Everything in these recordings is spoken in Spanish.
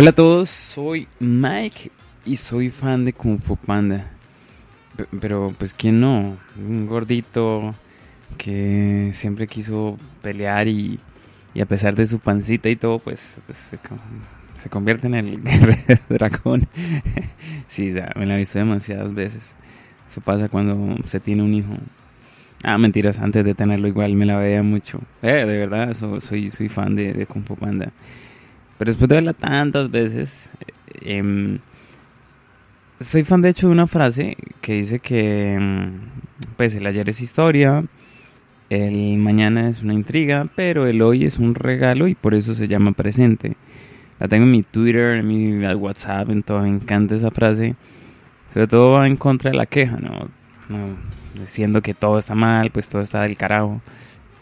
Hola a todos, soy Mike y soy fan de Kung Fu Panda. pero pues quién no, un gordito que siempre quiso pelear y, a pesar de su pancita y todo, pues, pues se, convierte en el dragón. sí, me la he visto demasiadas veces. Eso pasa cuando se tiene un hijo. Ah, mentiras, antes de tenerlo igual me la veía mucho. Eh, de verdad, soy, soy fan de Kung Fu Panda. Pero después de verla tantas veces, em, soy fan de hecho de una frase que dice que em, pues el ayer es historia, el mañana es una intriga, pero el hoy es un regalo y por eso se llama presente. La tengo en mi Twitter, en mi WhatsApp, en todo, me encanta esa frase. Sobre todo va en contra de la queja, ¿no? Diciendo que todo está mal, pues todo está del carajo.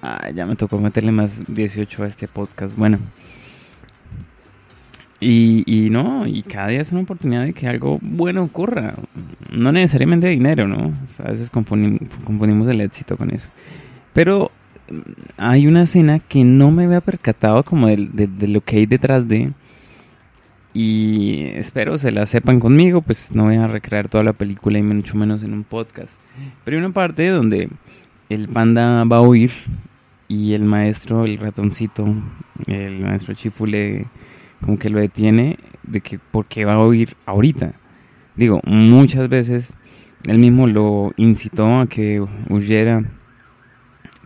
Ah, ya me tocó meterle más 18 a este podcast. Bueno, y, y, no, y cada día es una oportunidad de que algo bueno ocurra. No necesariamente dinero, ¿no? a veces confundimos, el éxito con eso. Pero mm, hay una escena que no me había percatado como de, de, lo que hay detrás de. Y espero se la sepan conmigo, pues no voy a recrear toda la película y mucho menos en un podcast. Pero hay una parte donde el panda va a huir y el maestro, el ratoncito, el maestro Chifu le como que lo detiene de que por qué va a huir ahorita. Digo, muchas veces él mismo lo incitó a que huyera,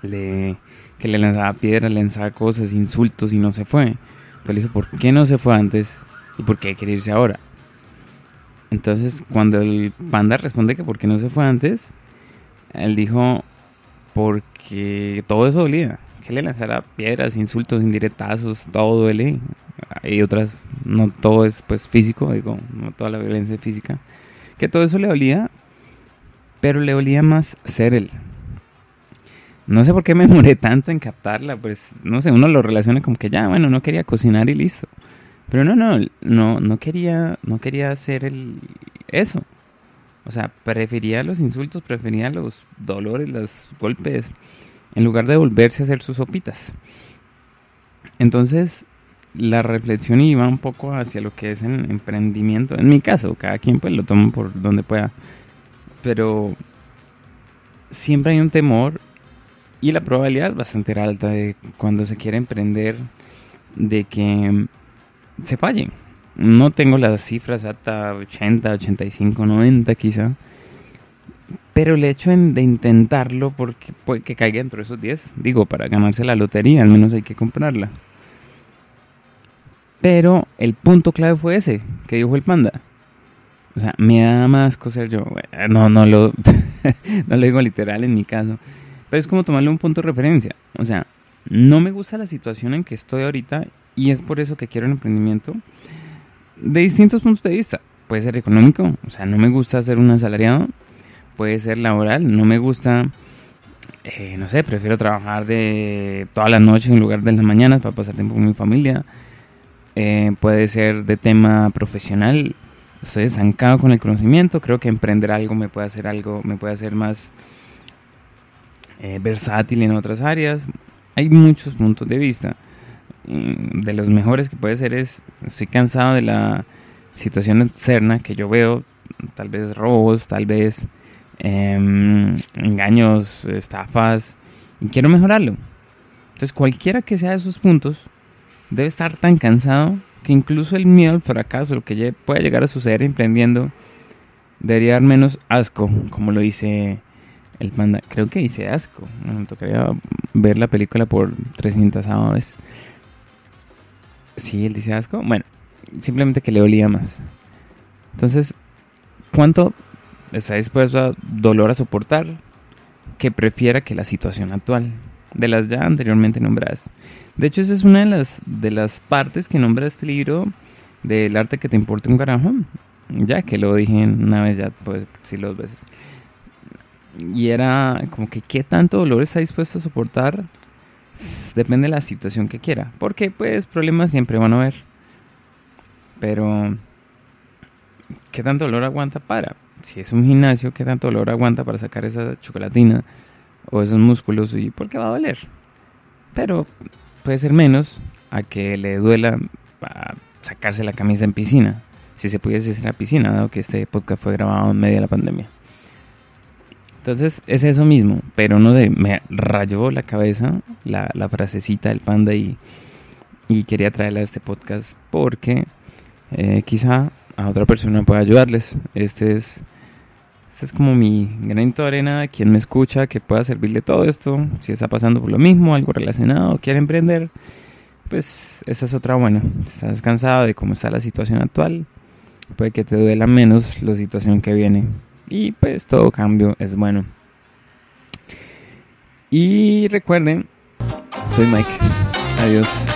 le, que le lanzaba piedras, le lanzaba cosas, insultos y no se fue. Entonces le dijo, ¿por qué no se fue antes y por qué quiere irse ahora? Entonces cuando el panda responde que por qué no se fue antes, él dijo, porque todo eso dolía. Que le lanzara piedras, insultos, indirectazos, todo duele hay otras, no todo es pues físico, digo, no toda la violencia física, que todo eso le olía, pero le olía más ser él. No sé por qué me demoré tanto en captarla, pues no sé, uno lo relaciona como que ya, bueno, no quería cocinar y listo. Pero no, no, no, no quería, no quería hacer el, eso. O sea, prefería los insultos, prefería los dolores, los golpes, en lugar de volverse a hacer sus sopitas. Entonces, la reflexión iba un poco hacia lo que es el emprendimiento. En mi caso, cada quien pues lo toma por donde pueda. Pero siempre hay un temor y la probabilidad es bastante alta de cuando se quiere emprender de que se falle. No tengo las cifras hasta 80, 85, 90 quizá. Pero el hecho de intentarlo porque puede que caiga dentro de esos 10. Digo, para ganarse la lotería al menos hay que comprarla. Pero el punto clave fue ese, que dijo el panda. O sea, me da más coser yo. No, no lo, no lo digo literal en mi caso. Pero es como tomarle un punto de referencia. O sea, no me gusta la situación en que estoy ahorita y es por eso que quiero el emprendimiento de distintos puntos de vista. Puede ser económico, o sea, no me gusta ser un asalariado. Puede ser laboral, no me gusta, eh, no sé, prefiero trabajar de toda la noche en lugar de las mañanas para pasar tiempo con mi familia eh, puede ser de tema profesional. Estoy estancado con el conocimiento, creo que emprender algo me puede hacer algo, me puede hacer más eh, versátil en otras áreas. Hay muchos puntos de vista. Mm, de los mejores que puede ser es, estoy cansado de la situación externa que yo veo, tal vez robos, tal vez em, engaños, estafas, y quiero mejorarlo. Entonces cualquiera que sea de esos puntos, debe estar tan cansado que incluso el miedo al fracaso, lo que puede llegar a suceder emprendiendo, debería dar menos asco, como lo dice el panda. Creo que dice asco. Me tocaría ver la película por 300 veces. Sí, él dice asco. Bueno, simplemente que le olía más. Entonces, ¿cuánto está dispuesto a dolor a soportar que prefiera que la situación actual? De las ya anteriormente nombradas. De hecho, esa es una de las, de las partes que nombra este libro del arte que te importa un carajo. Ya que lo dije una vez ya, pues sí, dos veces. Y era como que qué tanto dolor está dispuesto a soportar. Depende de la situación que quiera. Porque pues problemas siempre van a haber. Pero ¿qué tanto dolor aguanta para? Si es un gimnasio, ¿qué tanto dolor aguanta para sacar esa chocolatina? O esos músculos y porque va a doler. Pero puede ser menos a que le duela sacarse la camisa en piscina, si se pudiese hacer la piscina, dado que este podcast fue grabado en medio de la pandemia. Entonces es eso mismo, pero no de, me rayó la cabeza la, la frasecita del panda y, y, quería traerla a este podcast porque eh, quizá a otra persona pueda ayudarles. Este es, este es como mi granito de arena, quien me escucha, que pueda servirle todo esto, si está pasando por lo mismo, algo relacionado, quiere emprender, pues esa es otra buena. Estás cansado de cómo está la situación actual, puede que te duela menos la situación que viene. Y pues todo cambio es bueno. Y recuerden, soy Mike. Adiós.